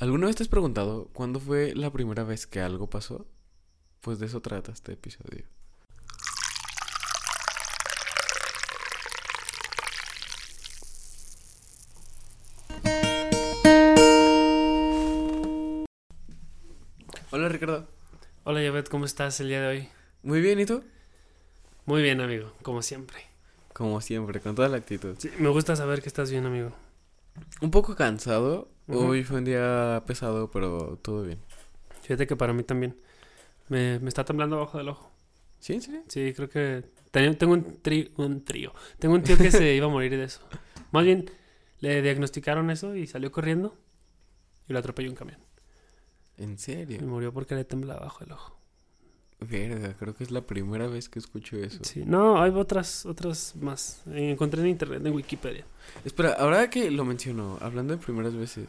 ¿Alguna vez te has preguntado cuándo fue la primera vez que algo pasó? Pues de eso trata este episodio. Hola Ricardo. Hola Yavet, ¿cómo estás el día de hoy? Muy bien, ¿y tú? Muy bien, amigo, como siempre. Como siempre, con toda la actitud. Sí, me gusta saber que estás bien, amigo. Un poco cansado. Hoy fue un día pesado, pero todo bien. Fíjate que para mí también. Me, me está temblando abajo del ojo. ¿Sí, serio? Sí, creo que tenía- tengo un, tri- un trío. Tengo un tío que se iba a morir de eso. Más bien, le diagnosticaron eso y salió corriendo y lo atropelló un camión. ¿En Y serio? murió porque le temblaba abajo del ojo. Verga, creo que es la primera vez que escucho eso. Sí, no, hay otras, otras más. Encontré en internet, en Wikipedia. Espera, ahora que lo menciono, hablando de primeras veces.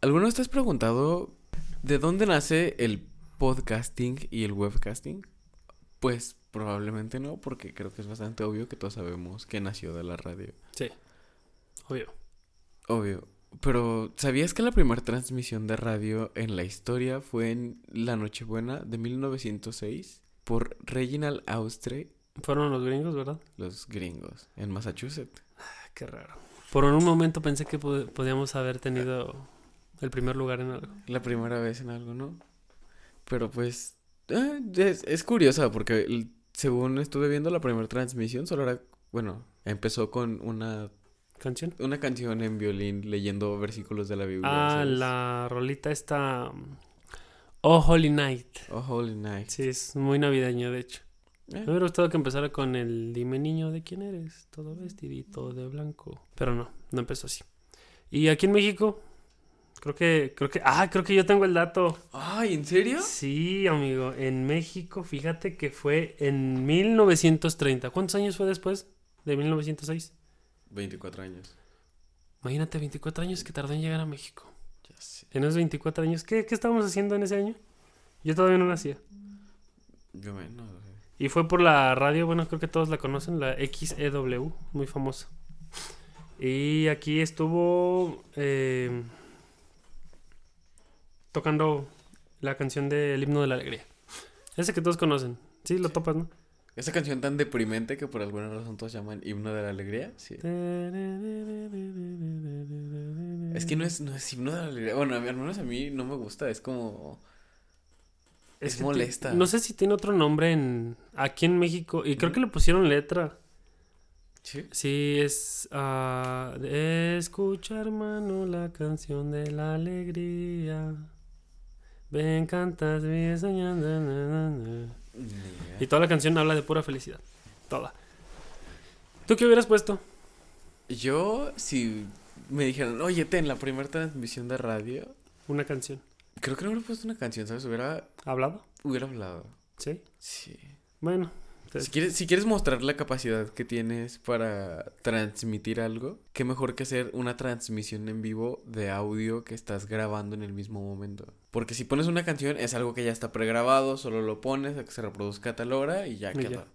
¿alguna vez te has preguntado de dónde nace el podcasting y el webcasting? Pues probablemente no, porque creo que es bastante obvio que todos sabemos que nació de la radio. Sí, obvio. Obvio. Pero, ¿sabías que la primera transmisión de radio en la historia fue en la Nochebuena de 1906 por Reginald Austray, Fueron los gringos, ¿verdad? los gringos, en Massachusetts? Ah, Qué raro. Por un momento pensé que pod- podíamos haber tenido el primer lugar en algo. La primera vez en algo, ¿no? Pero pues eh, es, es curiosa porque el- según estuve viendo la primera transmisión solo era, bueno, empezó con una, ¿Canción? una canción en violín leyendo versículos de la Biblia. Ah, ¿sabes? la rolita está... Oh, Holy Night. Oh, Holy Night. Sí, es muy navideño, de hecho. Eh, Me hubiera gustado que empezara con el Dime niño de quién eres, todo vestidito de blanco. Pero no, no empezó así. Y aquí en México, creo que, creo que, ah, creo que yo tengo el dato. Ay, ¿en serio? Sí, amigo, en México, fíjate que fue en 1930. ¿Cuántos años fue después de 1906? 24 años. Imagínate, 24 años que tardó en llegar a México. Ya sé. En esos 24 años, ¿qué, qué estábamos haciendo en ese año? Yo todavía no nacía. Yo menos. Y fue por la radio, bueno, creo que todos la conocen, la XEW, muy famosa. Y aquí estuvo eh, tocando la canción del himno de la alegría. Ese que todos conocen. Sí, lo topas, ¿no? Esa canción tan deprimente que por alguna razón todos llaman himno de la alegría. Sí. Es que no es, no es himno de la alegría. Bueno, al menos a mí no me gusta. Es como. Es molesta. No sé si tiene otro nombre en aquí en México. Y creo que le pusieron letra. Sí. Sí, es... ah, escucha, hermano, la canción de la alegría. Ven, cantas, bien soñando. na, na, na. Y toda la canción habla de pura felicidad. Toda. ¿Tú qué hubieras puesto? Yo, si me dijeran, oye, ten la primera transmisión de radio, Una canción. creo que no hubiera puesto una canción, ¿sabes? Hubiera, ¿Hablado? hubiera hablado. Sí. Sí. Bueno. Si quieres, si quieres mostrar la capacidad que tienes para transmitir algo, qué mejor que hacer una transmisión en vivo de audio que estás grabando en el mismo momento. Porque si pones una canción es algo que ya está pregrabado, solo lo pones a que se reproduzca a tal hora y ya Y ya. queda.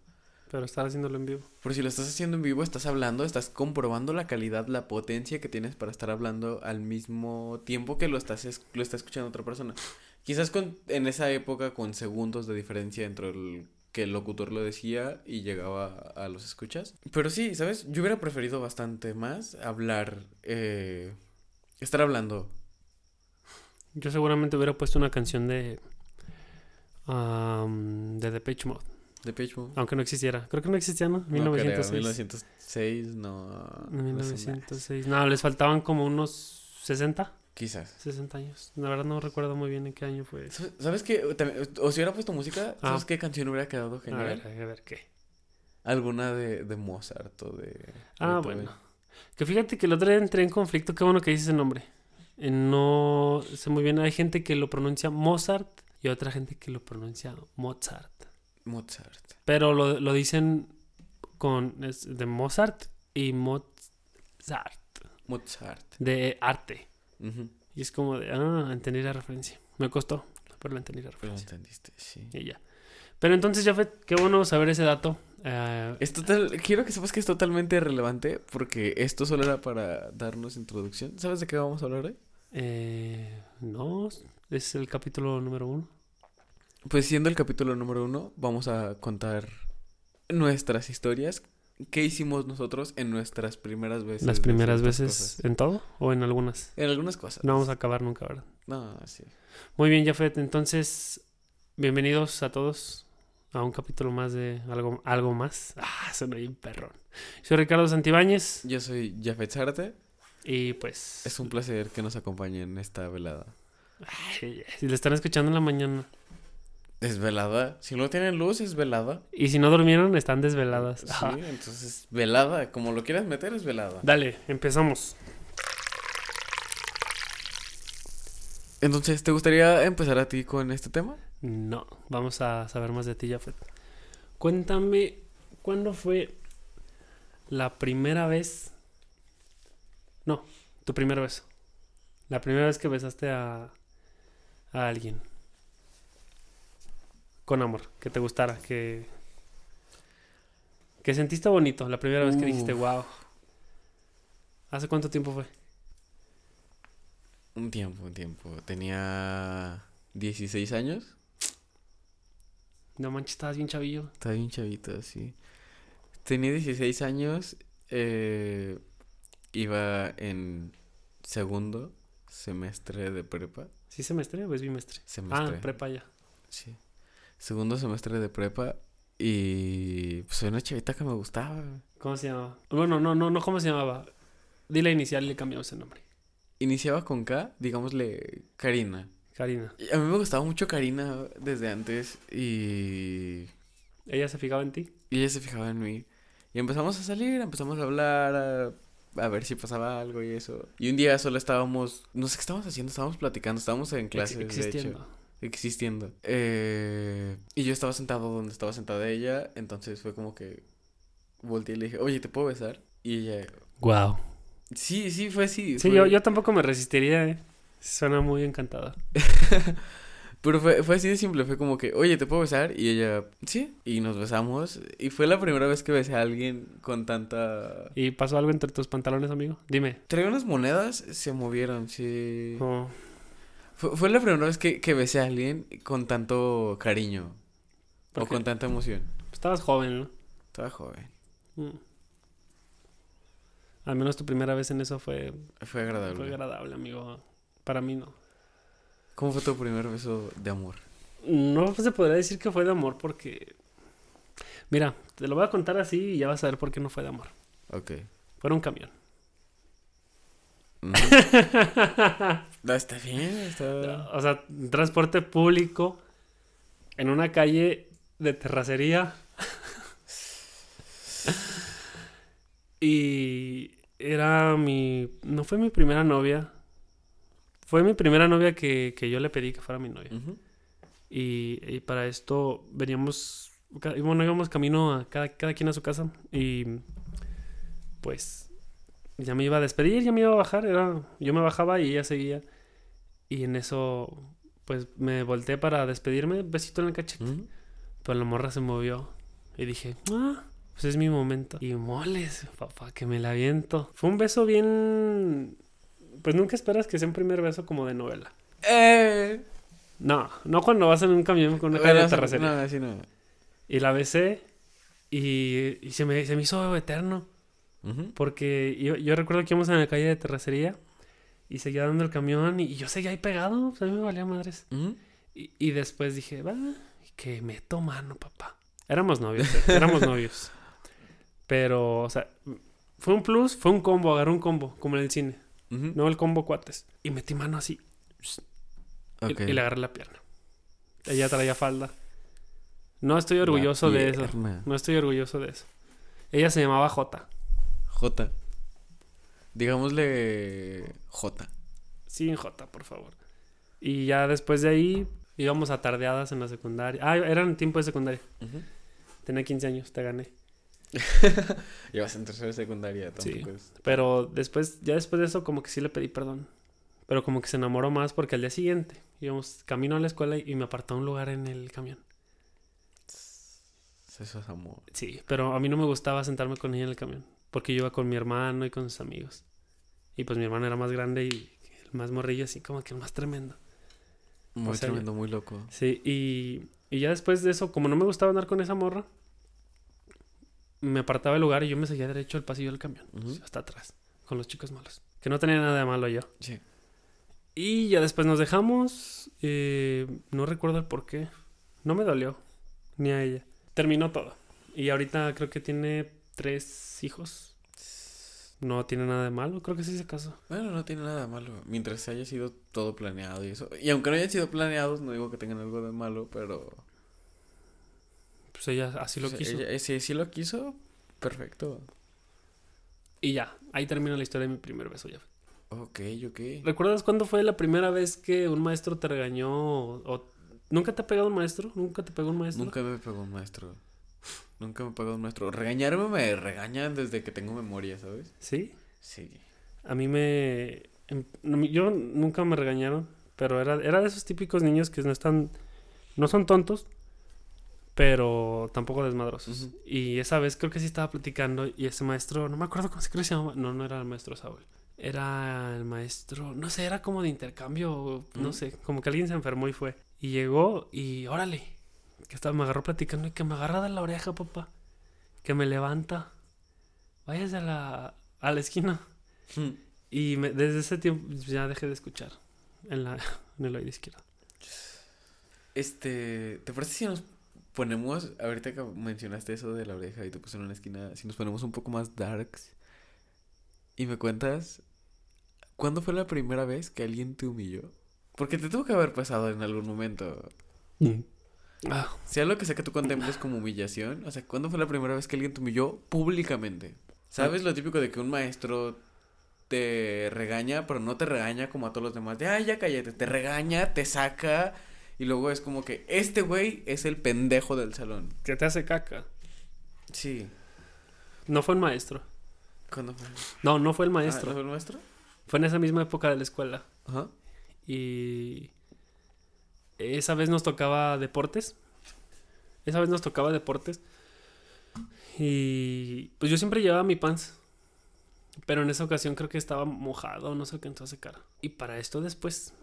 Pero estar haciéndolo en vivo. Pero si lo estás haciendo en vivo, estás hablando, estás comprobando la calidad, la potencia que tienes para estar hablando al mismo tiempo que lo estás es- lo está escuchando otra persona. Quizás con, en esa época con segundos de diferencia entre el que el locutor lo decía y llegaba a, los escuchas. Pero sí, ¿sabes? Yo hubiera preferido bastante más hablar, eh, estar hablando. Yo seguramente hubiera puesto una canción de... de Depeche Mode. De Page Mode. Aunque no existiera. Creo que no existía, ¿no? No creo, 1906. 1906, no. no sé, 1906. No, les faltaban como unos 60, Quizás. 60 años. La verdad no recuerdo muy bien en qué año fue. ¿Sabes- ¿Sabes qué? O si hubiera puesto música, ¿sabes Ah. qué canción hubiera quedado A genial? ver, a ver qué. Alguna de, de Mozart o de... Ah, Beethoven. bueno. Que fíjate que el otro día entré en conflicto. Qué bueno que dices el nombre. Eh, No sé muy bien. Hay gente que lo pronuncia Mozart y otra gente que lo pronuncia Mozart. Mozart. Pero lo, lo dicen con es de Mozart y Mozart. Mozart. De arte. Y es como de, ah, entendí la referencia. Me costó, pero la entendí la Pero lo referencia. entendiste, sí. Y ya. Pero entonces, Jafet, qué bueno saber ese dato. Es total, quiero que sepas que es totalmente relevante porque esto solo era para darnos introducción. ¿Sabes de qué vamos a hablar hoy? Eh, no, es el capítulo número uno. Pues siendo el capítulo número uno, vamos a contar nuestras historias. ¿Qué hicimos nosotros en nuestras primeras veces? Las primeras veces cosas? en todo o en algunas. En algunas cosas. No vamos a acabar nunca, ¿verdad? No, sí. Muy bien, Jafet. Entonces, bienvenidos a todos a un capítulo más de algo, algo más. Ah, suena bien perrón. Soy Ricardo Santibáñez Yo soy Jafet Zárate. y pues... Es un placer que nos acompañen en esta velada. ay, si le están escuchando en la mañana. ¿Es velada? Si no tienen luz, es velada. Y si no durmieron, están desveladas. Sí, Ajá. entonces velada. Como lo quieras meter, es velada. Dale, empezamos. Entonces, ¿te gustaría empezar a ti con este tema? No, vamos a saber más de ti, Jafet. Cuéntame, ¿cuándo fue la primera vez? No, tu primer beso. La primera vez que besaste a, a alguien. Con amor, que te gustara, que... Que sentiste bonito, la primera vez que dijiste, wow. ¿Hace cuánto tiempo fue? Un tiempo, un tiempo. Tenía 16 años. No manches, estabas bien chavillo. Estaba bien chavito, sí. Tenía 16 años. eh, iba en segundo semestre de prepa. ¿Sí semestre o es bimestre? Semestre. Ah, prepa ya. Sí. Segundo semestre de prepa. Y pues era una chavita que me gustaba. ¿Cómo se llamaba? Bueno, no, no, no, ¿cómo se llamaba? Dile inicial y le cambiamos el nombre. Iniciaba con K, digámosle Karina. Karina. Y a mí me gustaba mucho Karina desde antes. Y ¿Ella se fijaba en ti? Y ella se fijaba en mí. Y empezamos a salir, empezamos a hablar, a, a ver si pasaba algo y eso. Y un día solo estábamos, no sé qué estábamos haciendo, estábamos platicando, estábamos en Ex- clases, existiendo. de hecho. Existiendo. Eh, y yo estaba sentado donde estaba sentada ella, entonces fue como que volteé y le dije, oye, ¿te puedo besar? Y ella, Wow. sí, sí, fue así. Sí, fue- yo, yo tampoco me resistiría, ¿eh? Suena muy encantador. Pero fue, fue así de simple, fue como que, oye, ¿te puedo besar? Y ella, sí. Y nos besamos. Y fue la primera vez que besé a alguien con tanta... ¿Y pasó algo entre tus pantalones, amigo? Dime. Traía unas monedas, se movieron, sí. Oh, Fue, fue la primera vez que, que besé a alguien con tanto cariño. ¿Por O qué? con tanta emoción. estabas joven, ¿no? Estaba joven. Mm. Al menos tu primera vez en eso fue, Fue agradable. fue agradable, amigo. Para mí no. ¿Cómo fue tu primer beso de amor? No se podría decir que fue de amor porque... Mira, te lo voy a contar así y ya vas a ver por qué no fue de amor. Ok. Fue un camión. No, está bien, está... O sea, transporte público en una calle de terracería. y era mi... No fue mi primera novia. Fue mi primera novia que, que yo le pedí que fuera mi novia. Y, y para esto veníamos, bueno, íbamos camino a cada, cada quien a su casa y pues ya me iba a despedir, ya me iba a bajar, era, yo me bajaba y ella seguía y en eso pues me volteé para despedirme, besito en el cachete, pero la morra se movió y dije, ah, pues es mi momento. Y moles, papá, que me la aviento. Fue un beso bien, pues nunca esperas que sea un primer beso como de novela. Eh... No, no cuando vas en un camión con una calle de terracería. No, así no. Y la besé y, y se, me, se me hizo eterno. Porque yo, yo recuerdo que íbamos en la calle de terracería y seguía dando el camión y, yo seguía ahí pegado. pues, a mí me valía madres. Y, y después dije, va, que meto mano, papá. Éramos novios, eh, éramos novios. Pero, o sea, fue un plus, fue un combo, agarré un combo, como en el cine. No el combo cuates. Y metí mano así y- y, le agarré la pierna. Ella traía falda. No estoy orgulloso de eso. No estoy orgulloso de eso. Ella se llamaba J. J. Digámosle J. Sin J, por favor. Y ya después de ahí íbamos a tardeadas en la secundaria. Ah, eran tiempo de secundaria. Tenía 15 años, te gané. Llevas en tercera secundaria, Sí. tampoco es- Pero después, ya después de eso, como que sí le pedí perdón. Pero como que se enamoró más porque al día siguiente íbamos camino a la escuela y me apartó un lugar en el camión. Eso es amor. Sí, pero a mí no me gustaba sentarme con ella en el camión. Porque yo iba con mi hermano y con sus amigos. Y pues mi hermano era más grande y el más morrillo, así como que el más tremendo. Muy O sea, tremendo, muy loco. Sí, y, y ya después de eso, como no me gustaba andar con esa morra, me apartaba del lugar y yo me seguía derecho al pasillo del camión, hasta atrás, con los chicos malos. Que no tenía nada de malo yo. Sí. Y ya después nos dejamos. eh, no recuerdo el por qué. No me dolió. Ni a ella. Terminó todo. Y ahorita creo que tiene tres hijos. No tiene nada de malo. Creo que sí se casó. Bueno, no tiene nada de malo. Mientras haya sido todo planeado y eso. Y aunque no hayan sido planeados, no digo que tengan algo de malo, pero. Pues ella así lo sea, quiso. ella- si, si lo quiso, perfecto. Y ya. Ahí termina la historia de mi primer beso ya. Ok, ok. ¿Recuerdas cuándo fue la primera vez que un maestro te regañó? O, o- ¿Nunca te ha pegado un maestro? ¿Nunca te pegó un maestro? Nunca me pegó un maestro. Nunca me pegó un maestro. Regañarme me regañan desde que tengo memoria, ¿sabes? ¿Sí? Sí. A mí me... em- Yo nunca me regañaron, pero era, era de esos típicos niños que no están... No son tontos, pero tampoco desmadrosos. Y esa vez creo que sí estaba platicando y ese maestro, no me acuerdo cómo se cree que se llamaba. No, no era el maestro Saúl. Era el maestro, no sé, era como de intercambio, no sé, como que alguien se enfermó y fue. Y llegó y órale, que estaba, me agarró platicando y que me agarra de la oreja, papá. Que me levanta. Váyase a la, a la esquina. Y me- desde ese tiempo ya dejé de escuchar en, la, en el oído izquierdo. Este, ¿te parece si nos ponemos, ahorita que mencionaste eso de la oreja y te puse en una esquina, si nos ponemos un poco más darks y me cuentas, ¿cuándo fue la primera vez que alguien te humilló? Porque te tuvo que haber pasado en algún momento. Ah, Sea lo que sea que tú contemples como humillación, o sea, ¿cuándo fue la primera vez que alguien te humilló públicamente? ¿Sabes lo típico de que un maestro te regaña, pero no te regaña como a todos los demás? De, ay, ya cállate, te regaña, te saca, y luego es como que este güey es el pendejo del salón. que te hace caca. Sí. No fue un maestro. ¿Cuándo fue? No, no fue el Ah, ¿no maestro. fue el maestro? Fue en esa misma época de la escuela. Ajá. Y esa vez nos tocaba deportes. Esa vez nos tocaba deportes. Y pues yo siempre llevaba mi pants. Pero en esa ocasión creo que estaba mojado, no se alcanzó a secar. Y para esto después,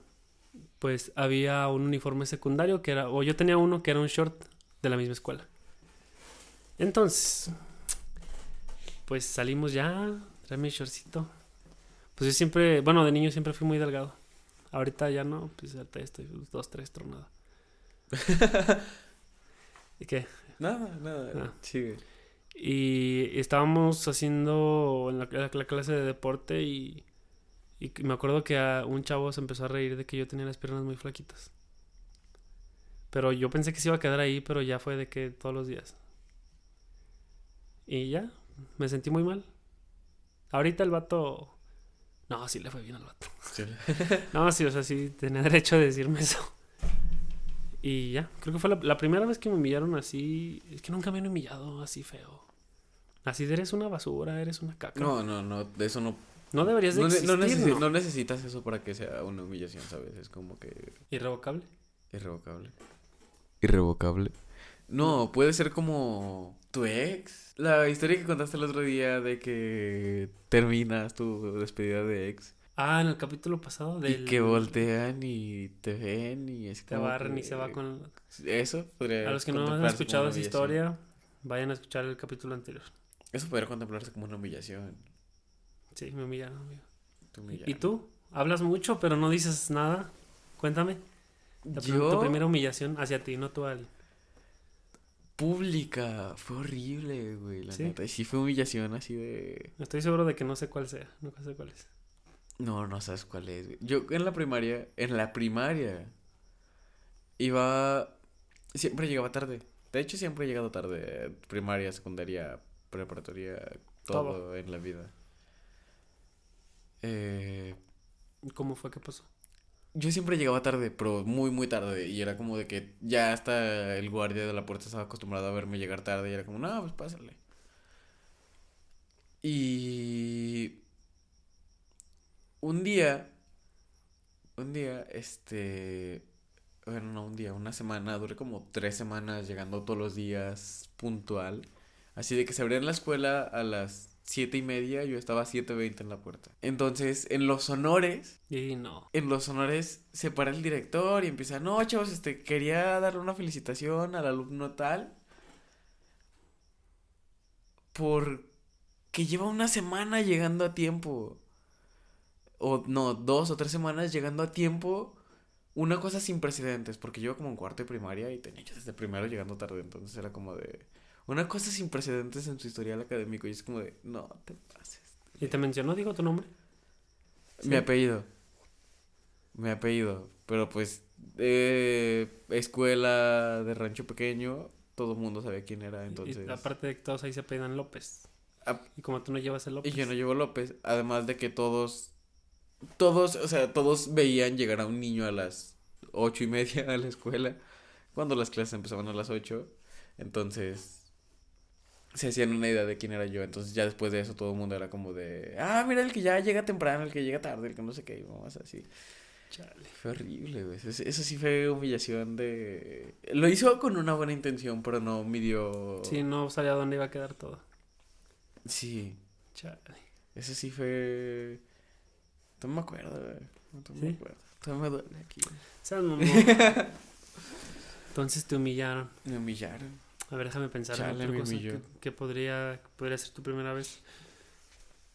pues había un uniforme secundario que era, o yo tenía uno que era un short de la misma escuela. Entonces, pues salimos ya, trae mi shortcito. Pues yo siempre, bueno, de niño siempre fui muy delgado. Ahorita ya no, pues ahorita ya estoy dos, tres tronado. ¿Y qué? Nada, nada. Ah. Sigue. Y estábamos haciendo en la, la- la clase de deporte y, y me acuerdo que a un chavo se empezó a reír de que yo tenía las piernas muy flaquitas. Pero yo pensé que se iba a quedar ahí, pero ya fue de que todos los días. Y ya, me sentí muy mal. Ahorita el vato... No, sí le fue bien al vato. Sí. No, sí, o sea, sí tenía derecho a decirme eso. Y ya, creo que fue la, la primera vez que me humillaron así. Es que nunca me han humillado así feo. Así de eres una basura, eres una caca. No, no, no, de eso no. No deberías de No, ne- existir, no necesi- ¿no? no necesitas eso para que sea una humillación, ¿sabes? Es como que Irrevocable. irrevocable. Irrevocable. No, puede ser como tu ex. La historia que contaste el otro día de que terminas tu despedida de ex Ah, en el capítulo pasado del... y que voltean y te ven y es Te como barren y que- se va con... Eso podría A los que no han escuchado esa historia, vayan a escuchar el capítulo anterior. Eso podría contemplarse como una humillación. Sí, me humillaron, amigo. te ¿Y humillaron. tú? Hablas mucho, pero no dices nada. Cuéntame. Yo Tu primera humillación hacia ti, no tú a alguien. Pública fue horrible, güey, la ¿Sí? neta. Y sí fue humillación así de Estoy seguro de que no sé cuál sea. No sé cuál es. No, no sabes cuál es. güey. Yo en la primaria, en la primaria, iba... Siempre llegaba tarde. De hecho, siempre he llegado tarde. Primaria, secundaria, preparatoria, todo, Todo. en la vida. Eh, ¿Cómo fue que pasó? Yo siempre llegaba tarde, pero muy, muy tarde. Y era como de que ya hasta el guardia de la puerta estaba acostumbrado a verme llegar tarde. Y era como, no, pues pásale. Y... Un día... Un día, este... Bueno, no un día, una semana. Duré como tres semanas llegando todos los días puntual. Así de que se abría la escuela a las siete y media, yo estaba a 7.20 en la puerta. Entonces, en los honores, Y no. en los honores se para el director y empieza, no, chavos, este, quería darle una felicitación al alumno tal por que lleva una semana llegando a tiempo. O no, dos o tres semanas llegando a tiempo. Una cosa sin precedentes, porque yo como en cuarto de primaria y tenía yo desde primero llegando tarde, entonces era como de... Una cosa sin precedentes en su historial académico y es como de, no te pases. ¿Y te mencionó, digo, tu nombre? Mi Sí. apellido. Mi apellido. Pero pues, eh, escuela de rancho pequeño, todo el mundo sabía quién era, entonces. Y aparte de que todos ahí se apellidan López. Ah. Y como tú no llevas el Y López. yo no llevo López, además de que todos, todos, o sea, todos veían llegar a un niño a las ocho y media a la escuela, cuando las clases empezaban a las ocho, entonces se hacían una idea de quién era yo, entonces ya después de eso todo el mundo era como de, ah, mira el que ya llega temprano, el que llega tarde, el que no sé qué, y vamos así. Chale. Fue horrible, güey. Eso, sí fue humillación de... Lo hizo con una buena intención, pero no midió... Sí, no sabía dónde iba a quedar todo. Sí, Chale. eso sí fue... No me acuerdo, güey. No me acuerdo. Todavía me duele aquí. Mamón. Entonces te humillaron. Me humillaron. A ver, déjame pensar en otra cosa que, que podría, que podría ser tu primera vez.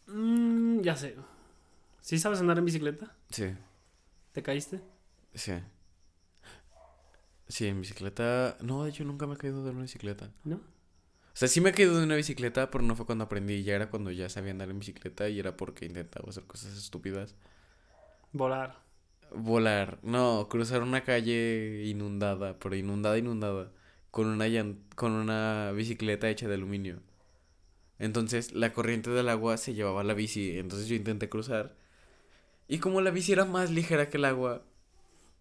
Mm, ya sé. ¿Sí sabes andar en bicicleta? Sí, ¿Te caíste? sí. Sí, en bicicleta... No, de hecho nunca me he caído de una bicicleta. ¿No? O sea, sí me he caído de una bicicleta, pero no fue cuando aprendí. Ya era cuando ya sabía andar en bicicleta y era porque intentaba hacer cosas estúpidas. Volar. Volar, no, cruzar una calle inundada, pero inundada, inundada, con una con una bicicleta hecha de aluminio. Entonces la corriente del agua se llevaba a la bici, entonces yo intenté cruzar. Y como la bici era más ligera que el agua,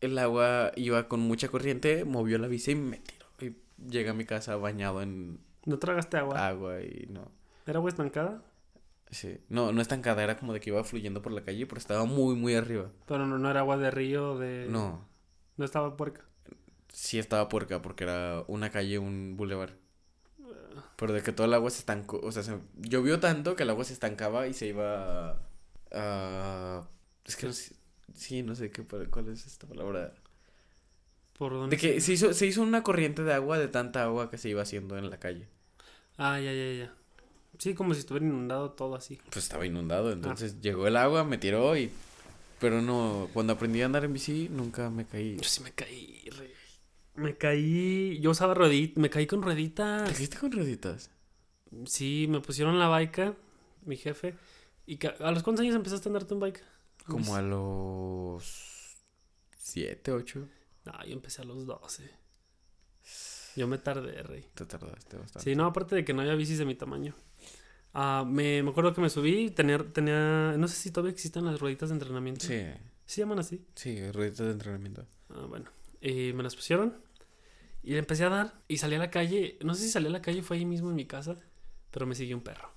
el agua iba con mucha corriente, movió la bici y me tiró. Y llegué a mi casa bañado en ¿No tragaste agua? agua y no. ¿Era agua estancada? Sí, no, no estancada, era como de que iba fluyendo por la calle, pero estaba muy, muy arriba. Pero no, no era agua de río, de... No, No estaba puerca. Sí estaba puerca porque era una calle, un bulevar. Pero de que todo el agua se estancó, o sea, se llovió tanto que el agua se estancaba y se iba a... a- es que no sé, sí, no sé qué, cuál es esta palabra. ¿Por dónde? De que se hizo, se hizo una corriente de agua de tanta agua que se iba haciendo en la calle. Ah, ya, ya, ya. Sí, como si estuviera inundado todo así. Pues estaba inundado, entonces llegó el agua, me tiró y... Pero no, cuando aprendí a andar en bici nunca me caí. Yo sí me caí, rey. Me caí... Yo usaba rueditas, me caí con ¿Te rueditas. caíste con rueditas? Sí, me pusieron la bike, mi jefe. ¿Y a los cuántos años empezaste a andar tú en bike? Como a los... Siete, ocho. No, yo empecé a los 12. Yo me tardé, rey. Te tardaste bastante. Sí, no, aparte de que no había bicis de mi tamaño. Ah, me, me acuerdo que me subí, tenía, tenía, no sé si todavía existen las rueditas de entrenamiento. Sí, ¿Se llaman así? sí, rueditas de entrenamiento. Ah, bueno. Y me las pusieron y le empecé a dar y salí a la calle. No sé si salí a la calle, fue ahí mismo en mi casa, pero me siguió un perro.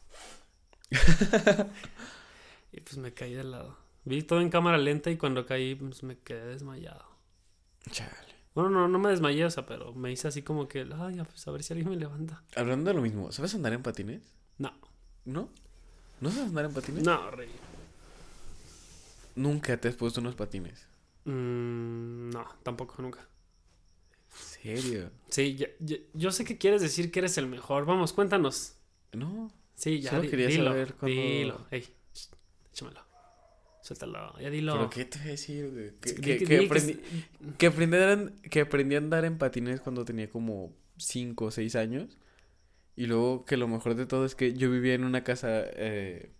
y pues me caí del lado. Vi todo en cámara lenta y cuando caí pues me quedé desmayado. Chale. Bueno, no, no me desmayé, o sea, pero me hice así como que, ay, ya, pues a ver si alguien me levanta. Hablando de lo mismo, ¿sabes andar en patines? No, ¿No? ¿No sabes andar en patines? no, rey. Nunca te has puesto unos patines. Mm, no, tampoco, nunca. ¿En serio? Sí, ya- ya- yo sé que quieres decir que eres el mejor. Vamos, cuéntanos. No. Sí, ya Solo di- quería dilo, saber cuándo- dilo. Ey, échamelo. Suéltalo, ya dilo. ¿Pero qué te voy a decir? güey? Que, que- aprendí, que, aprendí a andar en- que aprendí a andar en patines cuando tenía como 5 o 6 años. Y luego que lo mejor de todo es que yo vivía en una casa, eh,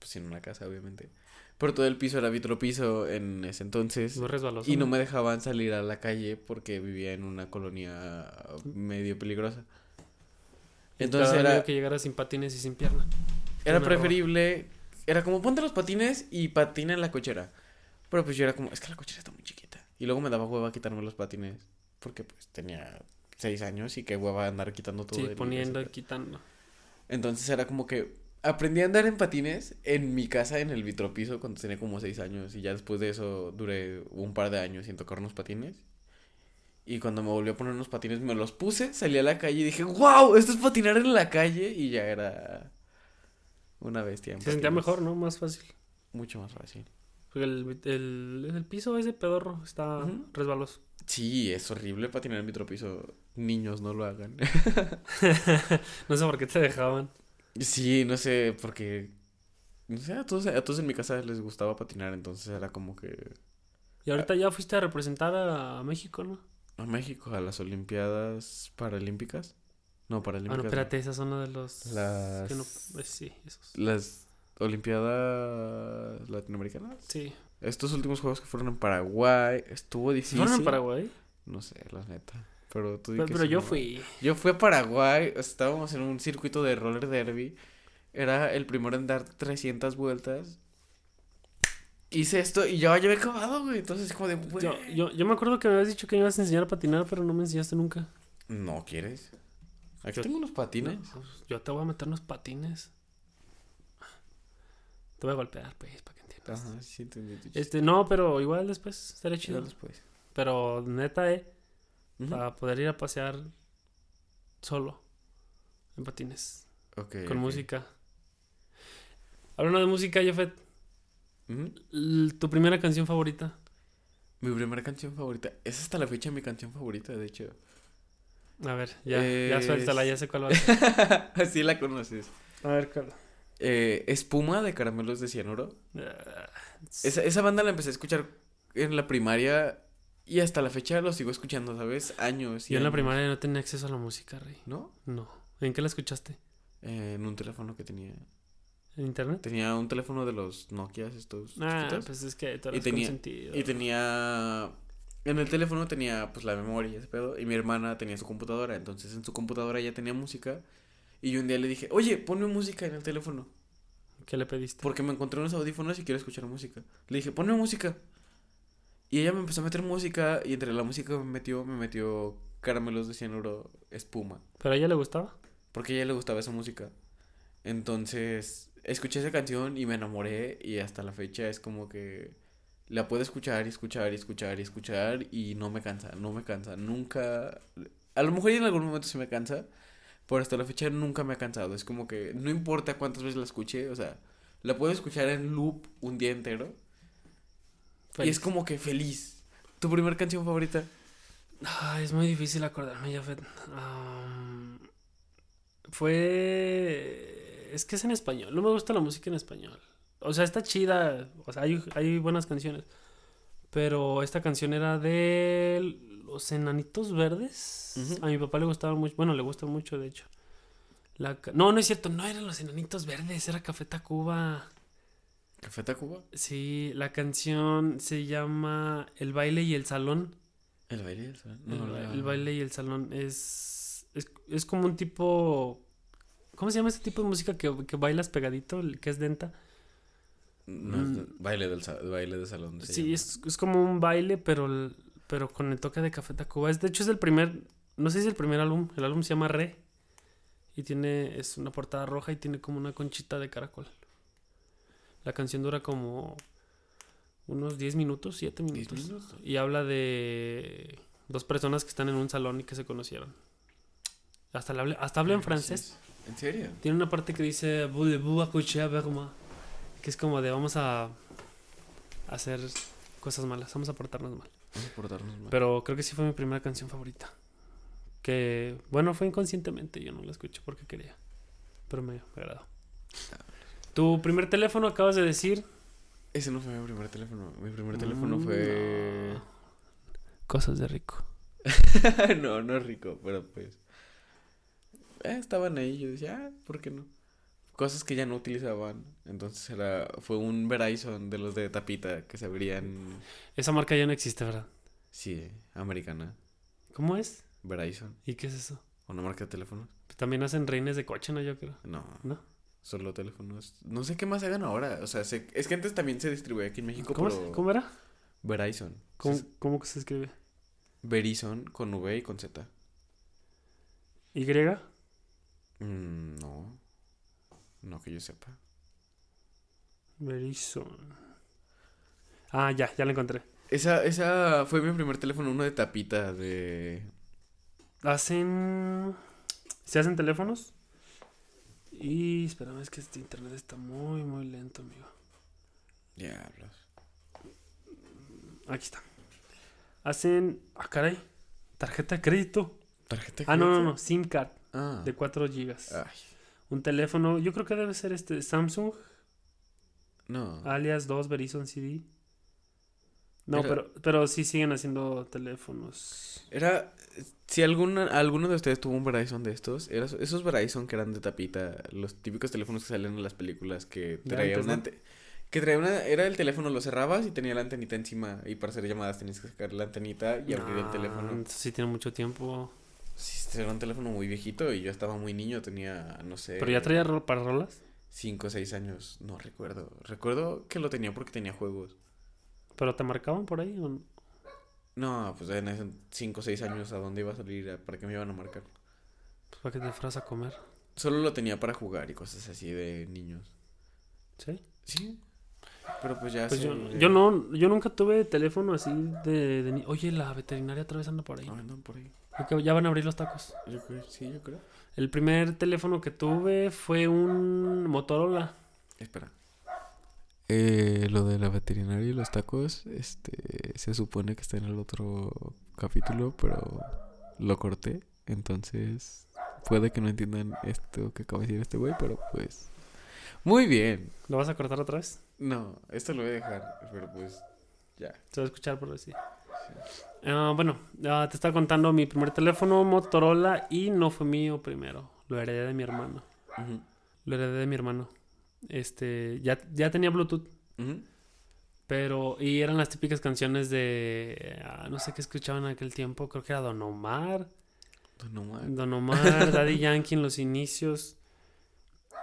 pues en una casa obviamente. Pero todo el piso era vitropiso en ese entonces. Resbaloso. Y no me dejaban salir a la calle porque vivía en una colonia medio peligrosa. Entonces era, que llegara sin patines y sin pierna. era preferible, era como ponte los patines y patina en la cochera. Pero pues yo era como, es que la cochera está muy chiquita. Y luego me daba hueva quitarme los patines porque pues tenía seis años y qué hueva andar quitando todo. Sí, de poniendo y quitando. Entonces era como que aprendí a andar en patines en mi casa en el vitropiso cuando tenía como seis años y ya después de eso duré un par de años sin tocar unos patines. Y cuando me volví a poner unos patines me los puse, salí a la calle y dije, wow, esto es patinar en la calle y ya era Una bestia. en Se sentía mejor, ¿no? Más fácil. Mucho más fácil. Porque el, el, el piso ese pedorro está resbaloso. Sí, es horrible patinar en vitropiso. Niños, no lo hagan. no sé por qué te dejaban. Sí, no sé, porque... No sé, a todos, a todos en mi casa les gustaba patinar, entonces era como que... Y ahorita ya fuiste a representar a, a México, ¿no? A México, a las Olimpiadas Paralímpicas. No, Ah, Paralímpicas. no. espérate, esa es una de los... Las- que no- eh, sí, esos. Las Olimpiadas Latinoamericanas. Sí. Estos últimos juegos que fueron en Paraguay, estuvo difícil. ¿Fueron en Paraguay? No sé, la neta. Pero tú Pero, pero yo fui. Yo fui a Paraguay, estábamos en un circuito de roller derby. Era el primero en dar 300 vueltas. Hice esto y yo ya había acabado, güey. Entonces, como de, güey. Yo, yo, yo me acuerdo que me habías dicho que me ibas a enseñar a patinar, pero no me enseñaste nunca. ¿No quieres? Aquí Yo- tengo unos patines. No, pues, yo te voy a meter unos patines. Te voy a golpear, pues, para que entiendas. Ajá, sí, entendí. tu chiste. Este, no, pero igual después estaría Ya chido. después. Pero neta, eh, Para poder ir a pasear solo en patines, con ok. música. Hablando de música, l- tu primera canción favorita. Mi primera canción favorita. Es hasta la fecha mi canción favorita, de hecho. A ver, ya, ya Es- suéltala, ya sé cuál va a ser. Así la conoces. A ver, cuál. Eh, Espuma de Caramelos de Cianuro. Ah, Esa, esa banda la empecé a escuchar en la primaria y hasta la fecha lo sigo escuchando, ¿sabes? Años. y Yo en la primaria no tenía acceso a la música, Rey. ¿No? No. ¿En qué la escuchaste? Eh, en un teléfono que tenía. ¿En internet? Tenía un teléfono de los Nokia estos. Ah, chiquitos. pues es que tú Y tenía-. Y tenía. En el teléfono tenía pues la memoria y ese pedo. Y mi hermana tenía su computadora. Entonces en su computadora ya tenía música. Y yo un día le dije, oye, ponme música en el teléfono. ¿Qué le pediste? Porque me encontré unos audífonos y quiero escuchar música. Le dije, ponme música. Y ella me empezó a meter música. Y entre la música que me metió, me metió caramelos de cianuro, espuma. ¿Pero a ella le gustaba? Porque a ella le gustaba esa música. Entonces, escuché esa canción y me enamoré. Y hasta la fecha es como que la puedo escuchar y escuchar y escuchar y escuchar. Y no me cansa, no me cansa. Nunca. A lo mejor en algún momento sí me cansa. Pero hasta la fecha nunca me ha cansado. Es como que no importa cuántas veces la escuché. O sea, la puedo escuchar en loop un día entero. Y es como que feliz. ¿Tu primer canción favorita? Ah, es muy difícil acordarme, Jafet. Am, fue... Es que es en español. No me gusta la música en español. O sea, está chida. O sea, hay, hay buenas canciones. Pero esta canción era de Los Enanitos Verdes. A mi papá le gustaba mucho. Bueno, le gusta mucho, de hecho. La no, no es cierto. No eran Los Enanitos Verdes. Era Café Tacuba. ¿Café Tacuba? Sí, la canción se llama El baile y el salón. El baile sol. El, No, ba- la- el baile y el salón es, es, es como un tipo... ¿Cómo se llama este tipo de música que, que bailas pegadito, que es denta? No, de- baile del baile de salón. Sí, es, es como un baile, pero, pero con el toque de Café Tacuba. Es, de hecho, es el primer... No sé si es el primer álbum. El álbum se llama Re. Y tiene... Es una portada roja y tiene como una conchita de caracol. La canción dura como... Unos 10 minutos, 7 ¿Diez minutos. minutos? Y habla de dos personas que están en un salón y que se conocieron. Hasta, la habla, hasta habla en francés. ¿En serio? Tiene una parte que dice Voulez-vous accoucher avec moi?", Que es como de vamos a hacer cosas malas, vamos a portarnos mal. Vamos a portarnos mal. Pero creo que sí fue mi primera canción favorita. Que, bueno, fue inconscientemente, yo no la escuché porque quería. Pero me, me agradó. Tu primer teléfono acabas de decir. Ese no fue mi primer teléfono. Mi primer teléfono Mm, fue. no. Cosas de rico. no, no es rico, pero pues. eh, estaban ahí. Yo decía, ah, ¿por qué no? Cosas que ya no utilizaban. Entonces era. Fue un Verizon de los de tapita que se abrían. Esa marca ya no existe, ¿verdad? Sí, americana. ¿Cómo es? Verizon. ¿Y qué es eso? Una marca de teléfonos. También hacen reines de coche, ¿no? Yo creo. No. ¿No? Solo teléfonos. No sé qué más hagan ahora. O sea, sé- es que antes también se distribuía aquí en México, ¿Cómo, pero. ¿Cómo era? Verizon. ¿Cómo, Se- cómo que se escribe? Verizon con V y con Z. ¿Y? Mm, no. No que yo sepa. Verizon. Ah, ya, ya la encontré. Esa, esa fue mi primer teléfono, uno de tapita de... Hacen. Se hacen teléfonos. Y espérame, es que este internet está muy, muy lento, amigo. Diablos. Aquí está. Hacen. Ah, caray. Tarjeta de crédito. ¿Tarjeta de Ah, no, no, crédito? no. SIM card Ah. de 4 gigas. Ay, Un teléfono. Yo creo que debe ser este Samsung. no. Alias 2 Verizon CD. No, Era- pero, pero sí siguen haciendo teléfonos. Era. Si alguna, alguno de ustedes tuvo un Verizon de estos, era, esos Verizon que eran de tapita, los típicos teléfonos que salen en las películas que De traía antes, una ante- que traía una, era el teléfono, lo cerrabas y tenía la antenita encima y para hacer llamadas tenías que sacar la antenita y abrir el Ah, teléfono. Sí, tiene mucho tiempo. Sí, este era un teléfono muy viejito y yo estaba muy niño, tenía, no sé, Pero ya traía ro- para rolas. 5 o 6 años, no recuerdo. Recuerdo que lo tenía porque tenía juegos. Pero te marcaban por ahí. ¿o no? No, pues en esos 5 o 6 años, ¿a dónde iba a salir? ¿Para qué me iban a marcar? Pues para que te fueras a comer. Solo lo tenía para jugar y cosas así de niños. ¿Sí? Sí. Pero pues ya Pues se- yo, yo no, yo nunca tuve teléfono así de, de Oye, la veterinaria otra vez anda por ahí. No, andan por ahí. Ya van a abrir los tacos. Yo creo, sí, yo creo. El primer teléfono que tuve fue un Motorola. Espera. Eh, lo de la veterinaria y los tacos, este, se supone que está en el otro capítulo, pero lo corté, entonces puede que no entiendan esto que acaba de decir este güey, pero pues muy bien. ¿Lo vas a cortar otra vez? No, esto lo voy a dejar, pero pues ya. Se va a escuchar por decir. Ah, bueno, ah, te estaba contando mi primer teléfono Motorola y no fue mío primero. Lo heredé de mi hermano. Lo heredé de mi hermano. Este, ya, ya tenía Bluetooth, pero y eran las típicas canciones de ah, no sé qué escuchaban en aquel tiempo, creo que era Don Omar. Don Omar. Don Omar, Daddy Yankee en los inicios.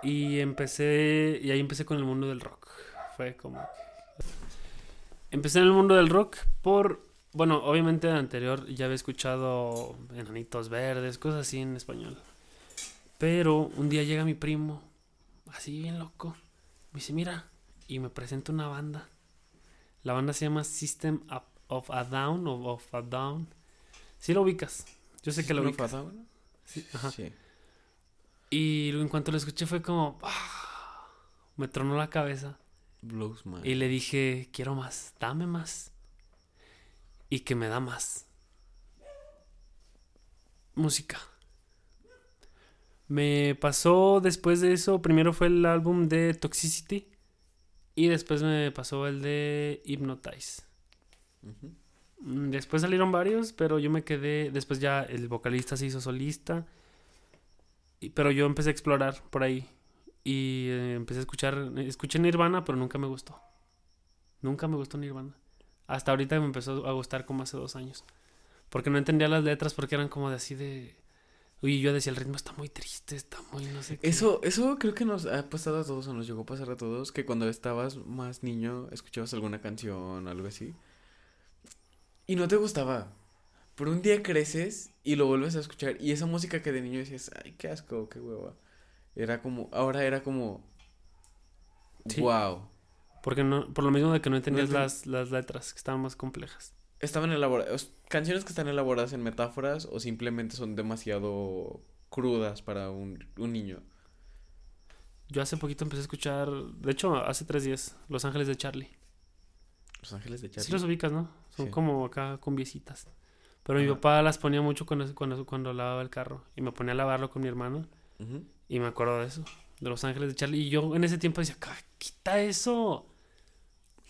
Y empecé, y ahí empecé con el mundo del rock. Fue como que... Empecé en el mundo del rock por, bueno, obviamente anterior ya había escuchado Enanitos Verdes, cosas así en español. Pero un día llega mi primo, así bien loco, me dice, mira, y me presenta una banda. La banda se llama System of- of a Down, o of a Down. Si lo ubicas. Yo sé que lo ¿No ubicas. Sí, ajá. Sí. Y en cuanto lo escuché fue como... ¡ah! Me tronó la cabeza. Blows. Y le dije, quiero más, dame más. Y que me da más. Música. Me pasó después de eso, primero fue el álbum de Toxicity. Y después me pasó el de Hypnotize. Después salieron varios, pero yo me quedé. Después ya el vocalista se hizo solista. y- pero yo empecé a explorar por ahí. Y eh, empecé a escuchar. Escuché Nirvana, pero nunca me gustó. Nunca me gustó Nirvana. Hasta ahorita me empezó a gustar como hace dos años. Porque no entendía las letras porque eran como de así de. Uy, yo decía, el ritmo está muy triste, está muy no sé qué. Eso, eso creo que nos ha pasado a todos, o nos llegó a pasar a todos, que cuando estabas más niño escuchabas alguna canción, algo así, y no te gustaba. Por un día creces y lo vuelves a escuchar, y esa música que de niño decías, ay, qué asco, qué hueva. Era como, ahora era como, Sí. wow. Porque no, por lo mismo de que no entendías enten- las, las letras, que estaban más complejas. Estaban elaboradas, canciones que están elaboradas en metáforas o simplemente son demasiado crudas para un, un niño. Yo hace poquito empecé a escuchar, de hecho, hace tres días, Los Ángeles de Charlie. Los Ángeles de Sí Charlie. los ubicas, ¿no? Son Sí. como acá cumbiecitas. Pero mi papá las ponía mucho cuando, cuando, cuando lavaba el carro. Y me ponía a lavarlo con mi hermano. Y me acuerdo de eso. De Los Ángeles de Charlie. Y yo en ese tiempo decía, "Ca- quita eso.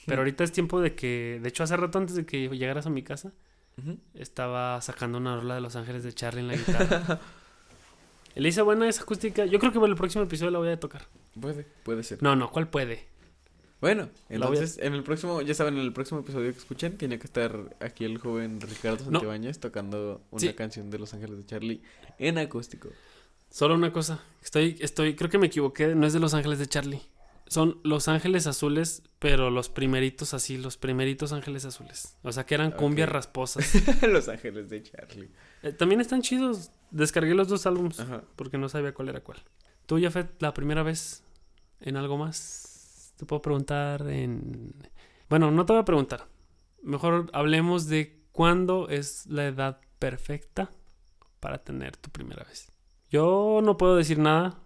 Pero ahorita es tiempo de que, de hecho hace rato antes de que llegaras a mi casa, estaba sacando una rola de Los Ángeles de Charlie en la guitarra. Le hice buena esa acústica. Yo creo que para el próximo episodio la voy a tocar. Puede, puede ser. No, no, ¿cuál puede? Bueno, a- entonces en el próximo, ya saben, en el próximo episodio que escuchen, tiene que estar aquí el joven Ricardo No. Santibáñez tocando una Sí. canción de Los Ángeles de Charlie en acústico. Solo una cosa. Estoy, estoy, creo que me equivoqué. No es de Los Ángeles de Charlie. Son Los Ángeles Azules, pero los primeritos así, los primeritos Ángeles Azules. O sea que eran cumbias rasposas. Los Ángeles de Charlie. Eh, también están chidos. Descargué los dos álbumes Ajá. porque no sabía cuál era cuál. ¿Tú ya fue la primera vez en algo más? Te puedo preguntar en... Bueno, no te voy a preguntar. Mejor hablemos de cuándo es la edad perfecta para tener tu primera vez. Yo no puedo decir nada.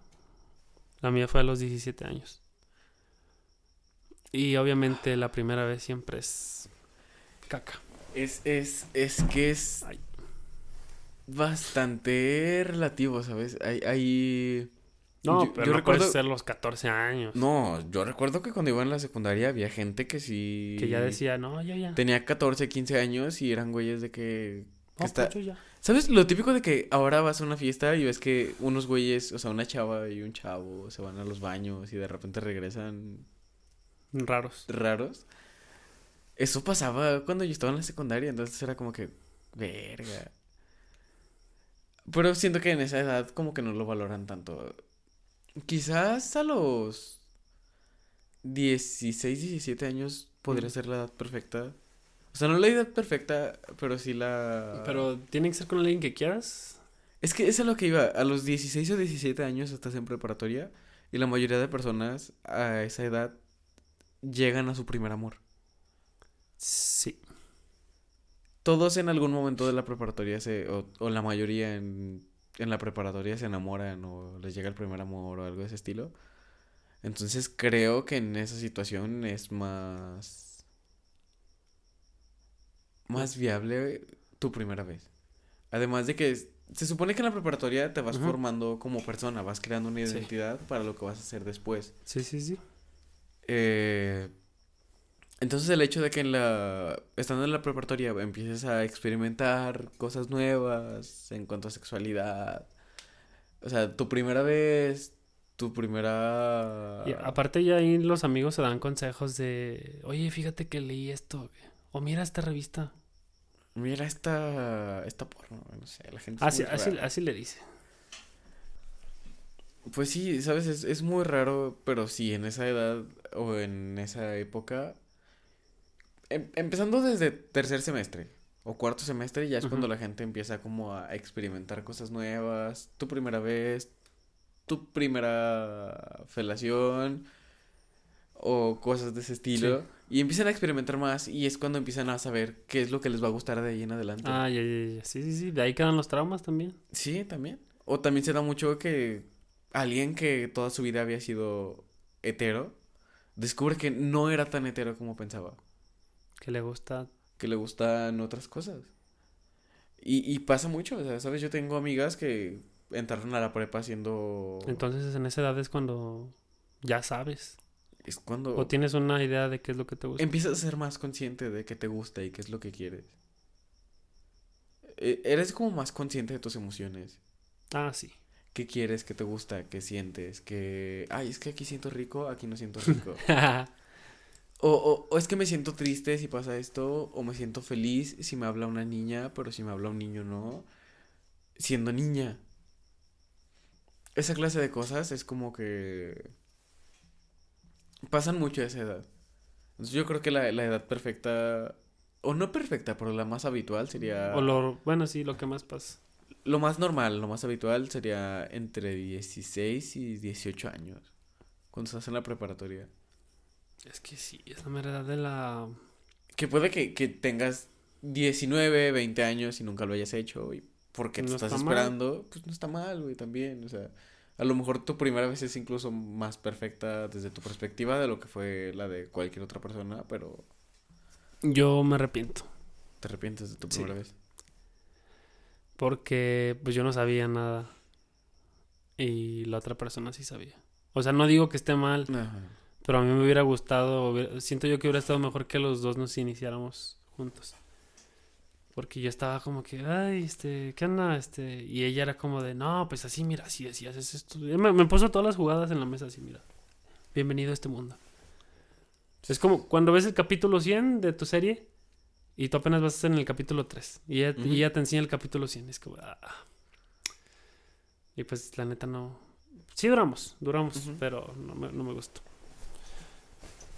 La mía fue a los 17 años. Y obviamente la primera vez siempre es caca. Es, es, es que es Ay. bastante relativo, ¿sabes? Hay, hay... No, Yo- pero yo no puedes recuerdo- ser los 14 años. No, yo recuerdo que cuando iba en la secundaria había gente que sí... Que ya decía, no, yo ya. Tenía 14, 15 años y eran güeyes de que... que No, está... pues ya. ¿Sabes? Lo típico de que ahora vas a una fiesta y ves que unos güeyes, o sea, una chava y un chavo se van a los baños y de repente regresan Raros. raros. Eso pasaba cuando yo estaba en la secundaria, entonces era como que, verga. Pero siento que en esa edad como que no lo valoran tanto. Quizás a los 16, 17 años podría Mm. ser la edad perfecta. O sea, no la edad perfecta, pero sí la... Pero tiene que ser con alguien que quieras. Es que eso es lo que iba. A los 16 o 17 años estás en preparatoria y la mayoría de personas a esa edad llegan a su primer amor. Sí. Todos en algún momento de la preparatoria se, o, o la mayoría en, en la preparatoria se enamoran o les llega el primer amor o algo de ese estilo. Entonces creo que en esa situación es más... Más viable tu primera vez. Además de que se supone que en la preparatoria te vas formando como persona, vas creando una Sí. identidad para lo que vas a hacer después. Sí, sí, sí. Eh, entonces el hecho de que en la estando en la preparatoria empieces a experimentar cosas nuevas en cuanto a sexualidad, o sea, tu primera vez, tu primera Y aparte ya ahí los amigos se dan consejos de, oye, fíjate que leí esto. O mira esta revista. mira esta esta porno, no sé, la gente así le dice. Pues sí, sabes, es, es muy raro, pero sí, en esa edad o en esa época, em- empezando desde tercer semestre o cuarto semestre, ya es cuando la gente empieza como a experimentar cosas nuevas, tu primera vez, tu primera felación o cosas de ese estilo, y empiezan a experimentar más y es cuando empiezan a saber qué es lo que les va a gustar de ahí en adelante. Ah, ya, ya, ya. Sí, sí, sí. De ahí quedan los traumas también. Sí, también. O también se da mucho que alguien que toda su vida había sido hetero, descubre que no era tan hetero como pensaba, Que le gusta. que le gustan otras cosas. Y, y pasa mucho, o sea, ¿sabes? Yo tengo amigas que entraron a la prepa siendo... Entonces en esa edad es cuando ya sabes. Es cuando O tienes una idea de qué es lo que te gusta. empiezas a ser más consciente de qué te gusta y qué es lo que quieres. E- Eres como más consciente de tus emociones. Ah, sí. ¿Qué quieres? ¿Qué te gusta? ¿Qué sientes? Que, ay, es que aquí siento rico, aquí no siento rico. O, o, o es que me siento triste si pasa esto, o me siento feliz si me habla una niña, pero si me habla un niño no, siendo niña. Esa clase de cosas es como que pasan mucho a esa edad. Entonces yo creo que la, la edad perfecta, o no perfecta, pero la más habitual sería... o lo, bueno, sí, lo que más pasa. Lo más normal, lo más habitual sería entre 16 y 18 años, cuando estás en la preparatoria. Es que sí, es la mera edad de la... Que puede que, que tengas 19, 20 años y nunca lo hayas hecho, y porque te No estás está mal. esperando, pues no está mal, güey, también. O sea, a lo mejor tu primera vez es incluso más perfecta desde tu perspectiva de lo que fue la de cualquier otra persona, pero Yo me arrepiento. te arrepientes de tu Sí. primera vez. Porque pues yo no sabía nada. Y la otra persona sí sabía. O sea, no digo que esté mal, Ajá. pero a mí me hubiera gustado, siento yo que hubiera estado mejor que los dos nos iniciáramos juntos. Porque yo estaba como que, ay, este, ¿qué onda? Este, y ella era como de, no, pues así, mira, así, así haces esto. Y Me, me puso todas las jugadas en la mesa así, mira. Bienvenido a este mundo. Es como cuando ves el capítulo 100 de tu serie y tú apenas vas en el capítulo 3 y ella, y Ujú. ella te enseña el capítulo 100. Es como, ah. Y pues la neta no. Sí duramos, duramos, pero no me, no me gustó.